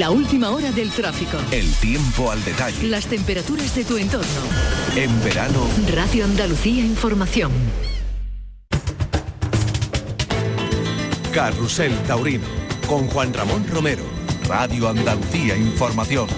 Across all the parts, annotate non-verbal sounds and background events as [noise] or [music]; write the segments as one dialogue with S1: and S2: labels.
S1: La última hora del tráfico.
S2: El tiempo al detalle.
S1: Las temperaturas de tu entorno.
S2: En verano.
S1: Radio Andalucía Información.
S2: Carrusel Taurino. Con Juan Ramón Romero. Radio Andalucía Información.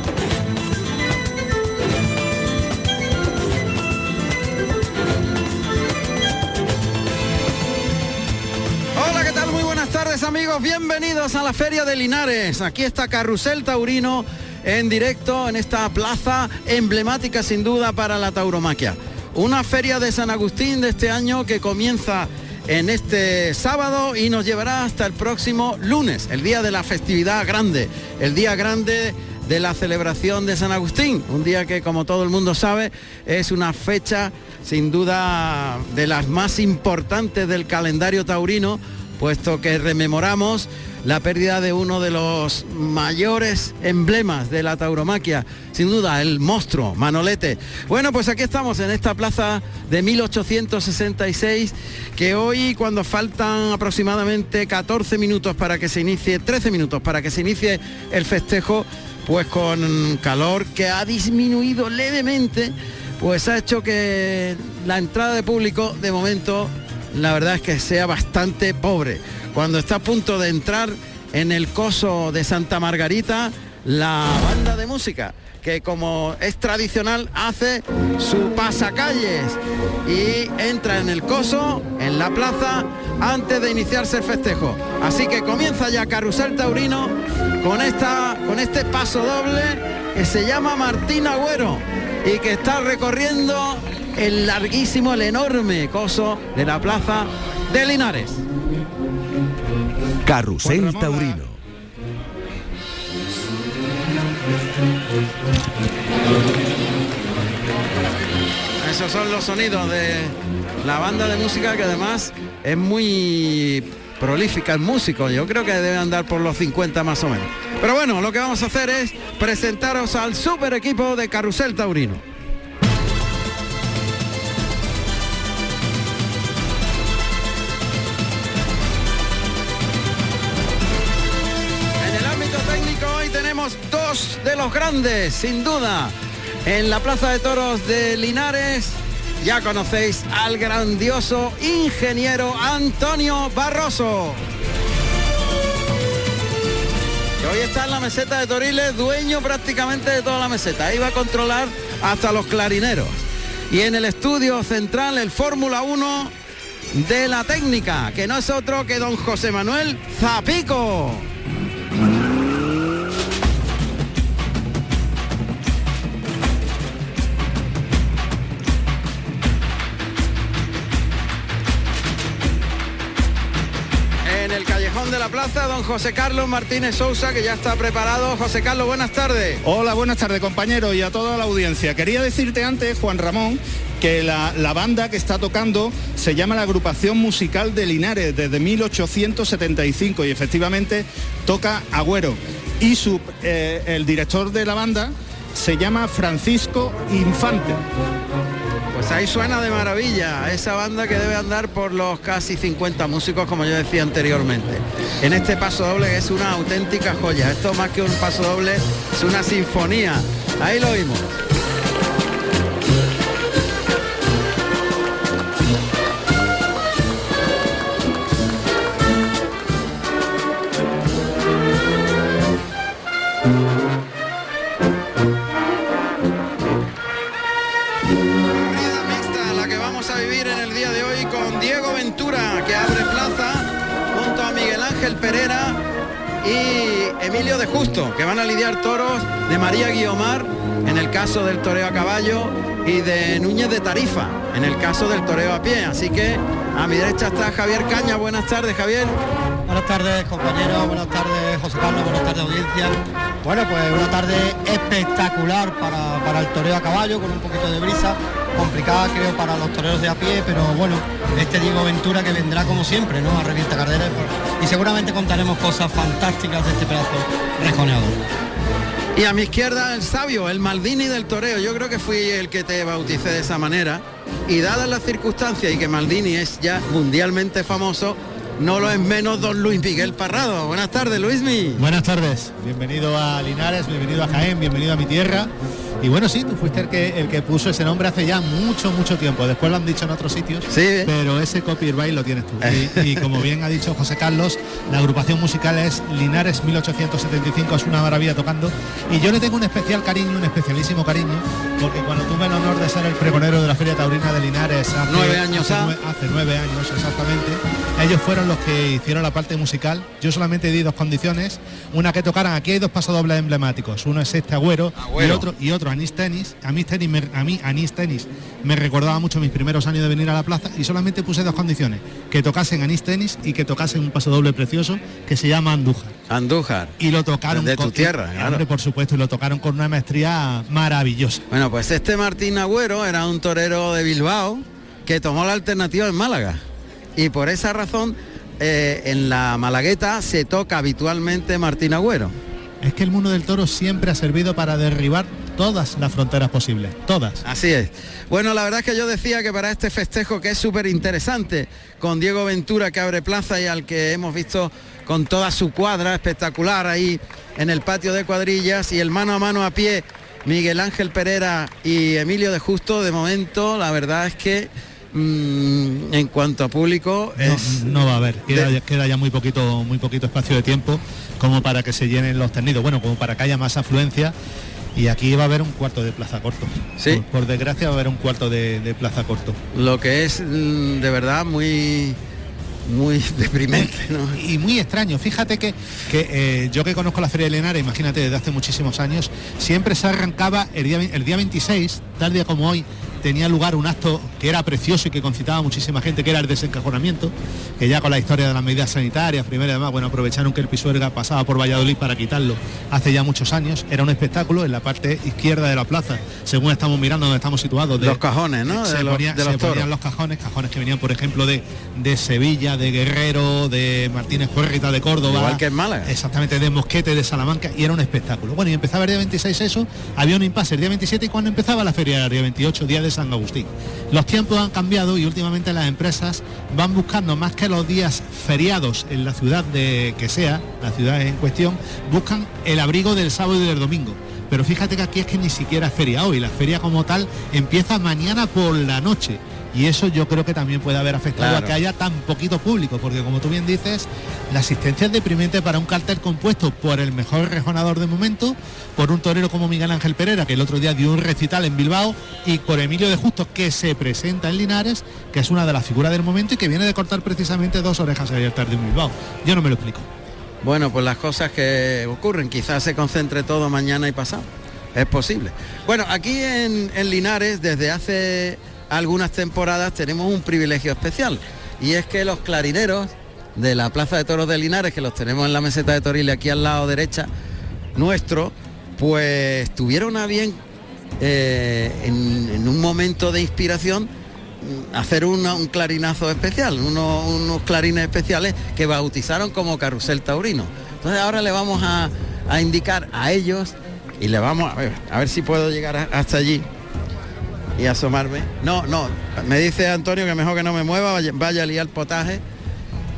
S3: Amigos, bienvenidos a la Feria de Linares. Aquí está Carrusel Taurino en directo en esta plaza emblemática sin duda para la tauromaquia. Una feria de San Agustín de este año que comienza en este sábado y nos llevará hasta el próximo lunes, el día de la festividad grande, el día grande de la celebración de San Agustín, un día que como todo el mundo sabe es una fecha sin duda de las más importantes del calendario taurino, puesto que rememoramos la pérdida de uno de los mayores emblemas de la tauromaquia, sin duda el monstruo Manolete. Bueno, pues aquí estamos en esta plaza de 1866, que hoy cuando faltan aproximadamente 14 minutos para que se inicie, 13 minutos para que se inicie el festejo, pues con calor que ha disminuido levemente, pues ha hecho que la entrada de público de momento la verdad es que sea bastante pobre. Cuando está a punto de entrar en el coso de Santa Margarita, la banda de música que como es tradicional hace su pasacalles y entra en el coso, en la plaza, antes de iniciarse el festejo. Así que comienza ya Carrusel Taurino con, esta, con este paso doble que se llama Martín Agüero y que está recorriendo el larguísimo, el enorme coso de la plaza de Linares.
S2: Carrusel Taurino.
S3: Esos son los sonidos de la banda de música que además es muy prolífica el músico. Yo creo que debe andar por los 50 más o menos. Pero bueno, lo que vamos a hacer es presentaros al super equipo de Carrusel Taurino. Dos de los grandes, sin duda. En la Plaza de Toros de Linares ya conocéis al grandioso ingeniero Antonio Barroso. Que hoy está en la meseta de Toriles, dueño prácticamente de toda la meseta. Ahí va a controlar hasta los clarineros. Y en el estudio central, el Fórmula 1 de la técnica, que no es otro que don José Manuel Zapico. Don José Carlos Martínez Sousa, que ya está preparado. José Carlos, buenas tardes.
S4: Hola, buenas tardes compañeros y a toda la audiencia. Quería decirte antes, Juan Ramón, que la, la, banda que está tocando se llama la Agrupación Musical de Linares desde 1875 y efectivamente toca Agüero. Y su, eh, el director de la banda se llama Francisco Infante.
S3: Pues ahí suena de maravilla esa banda que debe andar por los casi 50 músicos, como yo decía anteriormente. En este paso doble es una auténtica joya. Esto más que un paso doble es una sinfonía. Ahí lo oímos. De Justo, que van a lidiar toros de María Guiomar en el caso del toreo a caballo y de Núñez de Tarifa en el caso del toreo a pie. Así que a mi derecha está Javier Caña. Buenas tardes, Javier.
S5: Buenas tardes, compañeros. Buenas tardes, José Carlos. Buenas tardes, audiencia. Bueno, pues una tarde espectacular para, para el toreo a caballo, con un poquito de brisa. Complicada, creo, para los toreros de a pie, pero bueno, este Diego Ventura que vendrá como siempre, ¿no? A revienta Cardera y seguramente contaremos cosas fantásticas de este pedazo rejoneador.
S3: Y a mi izquierda el sabio, el Maldini del toreo. Yo creo que fui el que te bauticé de esa manera. Y dadas las circunstancias y que Maldini es ya mundialmente famoso, no lo es menos don Luis Miguel Parrado. Buenas tardes, Luismi.
S6: Buenas tardes, bienvenido a Linares, bienvenido a Jaén, bienvenido a mi tierra. Y bueno, sí, tú fuiste el que, el que puso ese nombre hace ya mucho, mucho tiempo. Después lo han dicho en otros sitios,
S3: Sí.
S6: pero ese copyright lo tienes tú. Y, [laughs] y como bien ha dicho José Carlos, la agrupación musical es Linares 1875, es una maravilla tocando. Y yo le tengo un especial cariño, un especialísimo cariño, porque cuando tuve el honor de ser el pregonero de la Feria Taurina de Linares hace
S3: Nueve años
S6: hace, hace nueve años exactamente, ellos fueron los que hicieron la parte musical. Yo solamente di dos condiciones, una que tocaran, aquí hay dos pasodobles emblemáticos, uno es este Agüero,
S3: Agüero.
S6: y otro y otro Anís Tenis. A mí tenis, me- a mí Anís Tenis me recordaba mucho mis primeros años de venir a la plaza y solamente puse dos condiciones, que tocasen Anís Tenis y que tocasen un pasodoble precioso que se llama Andújar.
S3: Andújar.
S6: Y lo tocaron
S3: De tu
S6: con-
S3: tierra,
S6: y-
S3: claro.
S6: hombre, por supuesto, y lo tocaron con una maestría maravillosa.
S3: Bueno, pues este Martín Agüero era un torero de Bilbao que tomó la alternativa en Málaga. Y por esa razón, eh, en la Malagueta se toca habitualmente Martín Agüero.
S6: Es que el mundo del toro siempre ha servido para derribar todas las fronteras posibles, todas.
S3: Así es. Bueno, la verdad es que yo decía que para este festejo que es súper interesante, con Diego Ventura que abre plaza y al que hemos visto con toda su cuadra espectacular ahí en el patio de cuadrillas y el mano a mano a pie, Miguel Ángel Pereira y Emilio de Justo, de momento la verdad es que mm, en cuanto a público
S6: No,
S3: es...
S6: no va a haber, queda,
S3: de-
S6: ya- queda ya muy poquito, muy poquito espacio de tiempo como para que se llenen los tendidos, bueno, como para que haya más afluencia. Y aquí va a haber un cuarto de plaza corto.
S3: Sí.
S6: Por, por desgracia va a haber un cuarto de, de plaza corto.
S3: Lo que es mm, de verdad muy, muy [laughs] deprimente, ¿no?
S6: Y muy extraño, fíjate que, que, eh, yo que conozco la Feria de Linares, imagínate desde hace muchísimos años, siempre se arrancaba el día, el día 26, tal día como hoy, tenía lugar un acto que era precioso y que concitaba a muchísima gente, que era el desencajonamiento, que ya con la historia de las medidas sanitarias, primero y demás, bueno, aprovecharon que el Pisuerga pasaba por Valladolid para quitarlo hace ya muchos años, era un espectáculo en la parte izquierda de la plaza, según estamos mirando donde estamos situados. de-
S3: Los cajones, ¿no?
S6: se
S3: De los- de los
S6: ponían los cajones, cajones que venían, por ejemplo, de, de Sevilla, de Guerrero, de Martínez Puerrita, de Córdoba.
S3: Igual que en Málaga.
S6: Exactamente, de Mosquete, de Salamanca, y era un espectáculo. Bueno, y empezaba el día 26 eso, había un impasse el día 27 y cuando empezaba la feria el día 28, día de San Agustín. Los tiempos han cambiado y últimamente las empresas van buscando más que los días feriados en la ciudad de que sea, la ciudad en cuestión, buscan el abrigo del sábado y del domingo. Pero fíjate que aquí es que ni siquiera es feria hoy, la feria como tal empieza mañana por la noche. Y eso yo creo que también puede haber afectado
S3: Claro.
S6: a que haya tan poquito público, porque como tú bien dices, la asistencia es deprimente para un cartel compuesto por el mejor rejonador de momento, por un torero como Miguel Ángel Pereira, que el otro día dio un recital en Bilbao, y por Emilio de Justo, que se presenta en Linares, que es una de las figuras del momento y que viene de cortar precisamente dos orejas abiertas de un Bilbao. Yo no me lo explico.
S3: Bueno, pues las cosas que ocurren, quizás se concentre todo mañana y pasado. Es posible. Bueno, aquí en, en Linares, desde hace algunas temporadas, tenemos un privilegio especial. Y es que los clarineros de la Plaza de Toros de Linares, que los tenemos en la meseta de Toril aquí al lado derecha nuestro, pues tuvieron a bien eh, en, un momento de inspiración hacer una- un clarinazo especial, uno- unos clarines especiales que bautizaron como carrusel taurino. Entonces ahora le vamos a, indicar a ellos y le vamos a ver, a ver si puedo llegar hasta allí y asomarme. No, no, me dice Antonio que mejor que no me mueva, vaya, vaya a liar potaje.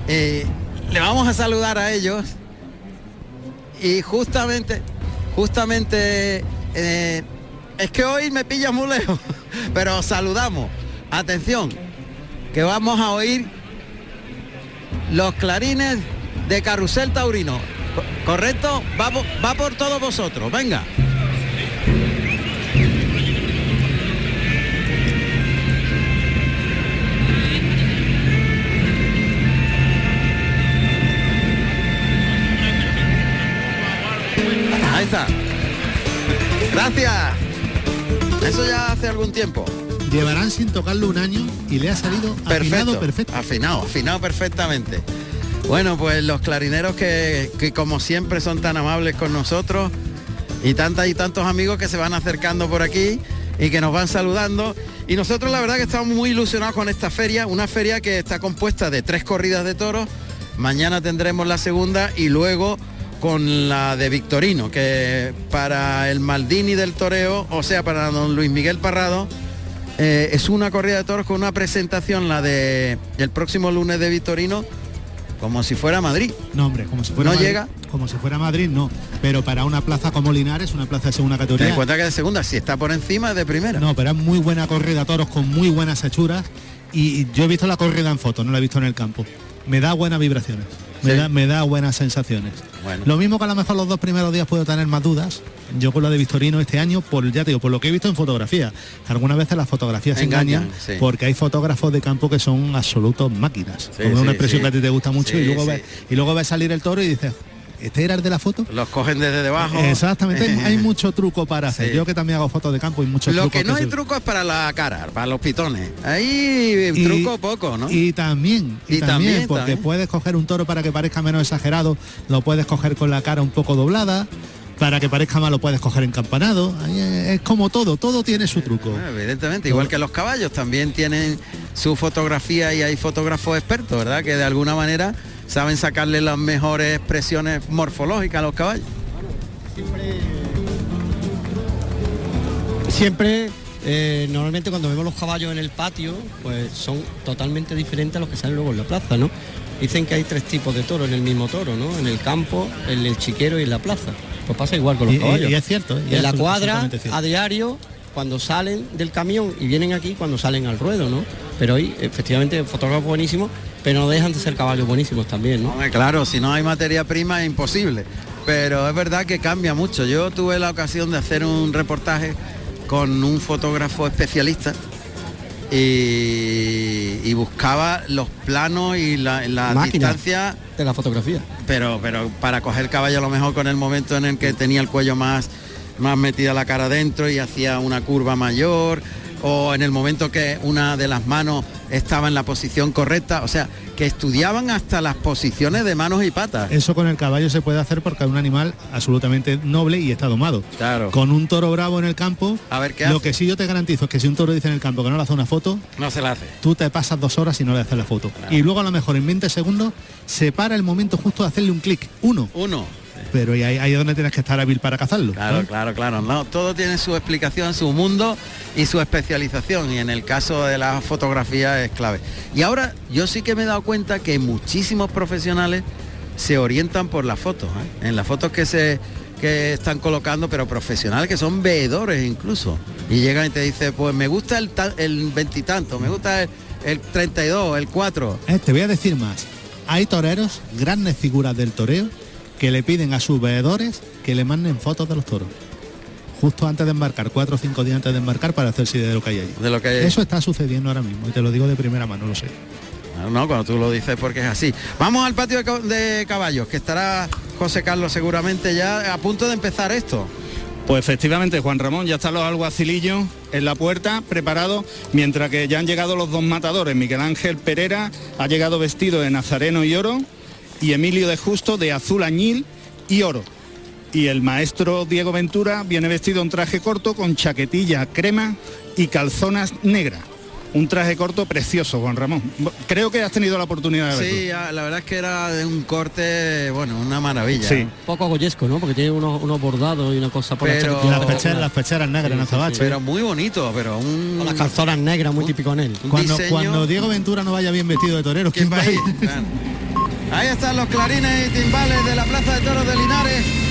S3: Eh, le vamos a saludar a ellos y justamente, justamente, eh, es que hoy me pilla muy lejos, [laughs] pero saludamos. Atención, que vamos a oír los clarines de Carrusel Taurino. Co- ¿Correcto? Va, va por todos vosotros, venga. Tiempo.
S6: Llevarán sin tocarlo un año y le ha salido afinado
S3: Perfecto.
S6: perfecto.
S3: Afinado, afinado perfectamente. Bueno, pues los clarineros que, que como siempre son tan amables con nosotros y tantas y tantos amigos que se van acercando por aquí y que nos van saludando. Y nosotros la verdad que estamos muy ilusionados con esta feria, una feria que está compuesta de tres corridas de toros. Mañana tendremos la segunda y luego con la de Victorino, que para el Maldini del Toreo, o sea, para don Luis Miguel Parrado, eh, es una corrida de toros con una presentación, la de el próximo lunes de Victorino, como si fuera Madrid.
S6: No, hombre, como si fuera
S3: ¿No
S6: Madrid-
S3: llega?
S6: Como si fuera Madrid, no. Pero para una plaza como Linares, una plaza de segunda categoría.
S3: cuenta que de segunda, si está por encima es de primera.
S6: No, pero es muy buena corrida toros con muy buenas hechuras. Y yo he visto la corrida en foto, no la he visto en el campo. Me da buenas vibraciones. Me,
S3: Sí.
S6: da, me da buenas sensaciones.
S3: Bueno.
S6: Lo mismo que a lo mejor los dos primeros días puedo tener más dudas. Yo con lo de Victorino este año, por ya te digo, por lo que he visto en fotografía. Algunas veces las fotografías se
S3: Engañan, sí.
S6: porque hay fotógrafos de campo que son absolutos máquinas.
S3: Sí,
S6: una expresión que a ti te gusta mucho y luego ves y luego ves salir el toro y dices, ¿este era el de la foto?
S3: Los cogen desde debajo.
S6: Exactamente, hay, hay [laughs] mucho truco para hacer.
S3: Sí.
S6: Yo que también hago fotos de campo y muchos
S3: Lo que no hay
S6: se-
S3: truco es para la cara, para los pitones. Ahí
S6: Y-
S3: truco poco, ¿no?
S6: Y también, y,
S3: Y
S6: también,
S3: también,
S6: porque
S3: también.
S6: puedes coger un toro para que parezca menos exagerado, lo puedes coger con la cara un poco doblada, para que parezca más lo puedes coger encampanado. Es como todo, todo tiene su truco.
S3: Ah, Evidentemente, igual que los caballos también tienen su fotografía y hay fotógrafos expertos, ¿verdad? Que de alguna manera saben sacarle las mejores expresiones morfológicas a los caballos.
S7: Siempre, eh, normalmente cuando vemos los caballos en el patio, pues son totalmente diferentes a los que salen luego en la plaza, ¿no? Dicen que hay tres tipos de toro en el mismo toro, ¿no? En el campo, en el chiquero y en la plaza. Pues pasa igual con los
S6: Y-
S7: caballos.
S6: y es cierto, y es
S7: en la cuadra, a diario, cuando salen del camión y vienen aquí cuando salen al ruedo, ¿no? Pero hoy, efectivamente, fotógrafos buenísimos, pero no dejan de ser caballos buenísimos también, ¿no?
S3: Hombre, claro, si no hay materia prima es imposible. Pero es verdad que cambia mucho. Yo tuve la ocasión de hacer un reportaje con un fotógrafo especialista y, y buscaba los planos y la, la distancia
S7: De la fotografía.
S3: pero pero para coger caballo a lo mejor con el momento en el que tenía el cuello más más metida la cara adentro y hacía una curva mayor o en el momento que una de las manos estaba en la posición correcta, o sea, que estudiaban hasta las posiciones de manos y patas.
S6: Eso con el caballo se puede hacer porque es un animal absolutamente noble y está domado.
S3: Claro.
S6: Con un toro bravo en el campo,
S3: A ver qué
S6: lo que sí yo te garantizo es que si un toro dice en el campo que no le hace una foto,
S3: No se la hace.
S6: tú te pasas dos horas y no le haces la foto. Y luego a lo mejor en 20 segundos se para el momento justo de hacerle un clic, uno.
S3: Uno.
S6: Pero ahí, ahí es donde tienes que estar hábil para cazarlo.
S3: Claro, claro, claro. No, todo tiene su explicación, su mundo y su especialización. Y en el caso de la fotografía es clave. Y ahora yo sí que me he dado cuenta que muchísimos profesionales se orientan por las fotos. ¿eh? En las fotos que se que están colocando, pero profesionales que son veedores incluso. Y llegan y te dicen, pues me gusta el ta- el veintitanto, me gusta el, el 32, el 4.
S6: Eh, te voy a decir más. Hay toreros, grandes figuras del toreo, que le piden a sus veedores que le manden fotos de los toros. Justo antes de embarcar, cuatro o cinco días antes de embarcar para hacerse idea de lo que hay allí.
S3: De lo que hay.
S6: Eso está sucediendo ahora mismo y te lo digo de primera mano, lo sé.
S3: No, no, cuando tú lo dices porque es así. Vamos al patio de, ca- de caballos, que estará José Carlos seguramente ya a punto de empezar esto.
S4: Pues efectivamente, Juan Ramón, ya están los alguacilillos en la puerta preparados, mientras que ya han llegado los dos matadores. Miguel Ángel Pereira ha llegado vestido de nazareno y oro y Emilio de Justo de azul añil y oro. Y el maestro Diego Ventura viene vestido en traje corto con chaquetilla crema y calzonas negras. Un traje corto precioso, Juan Ramón. Creo que has tenido la oportunidad de verlo.
S3: Sí, la verdad es que era de un corte, bueno, una maravilla.
S4: Sí.
S7: Poco goyesco, ¿no? Porque tiene unos, unos bordados y una cosa por
S3: Pero-
S7: la
S6: las pecheras, las pecheras negras en azabache.
S3: Pero muy bonito, pero un...
S7: Con las calzonas negras, muy
S3: Un-
S7: típico en él.
S3: un
S6: Cuando,
S3: diseño-
S6: cuando Diego Ventura no vaya bien vestido de torero,
S3: ¿Quién
S6: ¿quién va
S3: a ir?
S6: a ir?
S3: Claro. Ahí están los clarines y timbales de la Plaza de Toros de Linares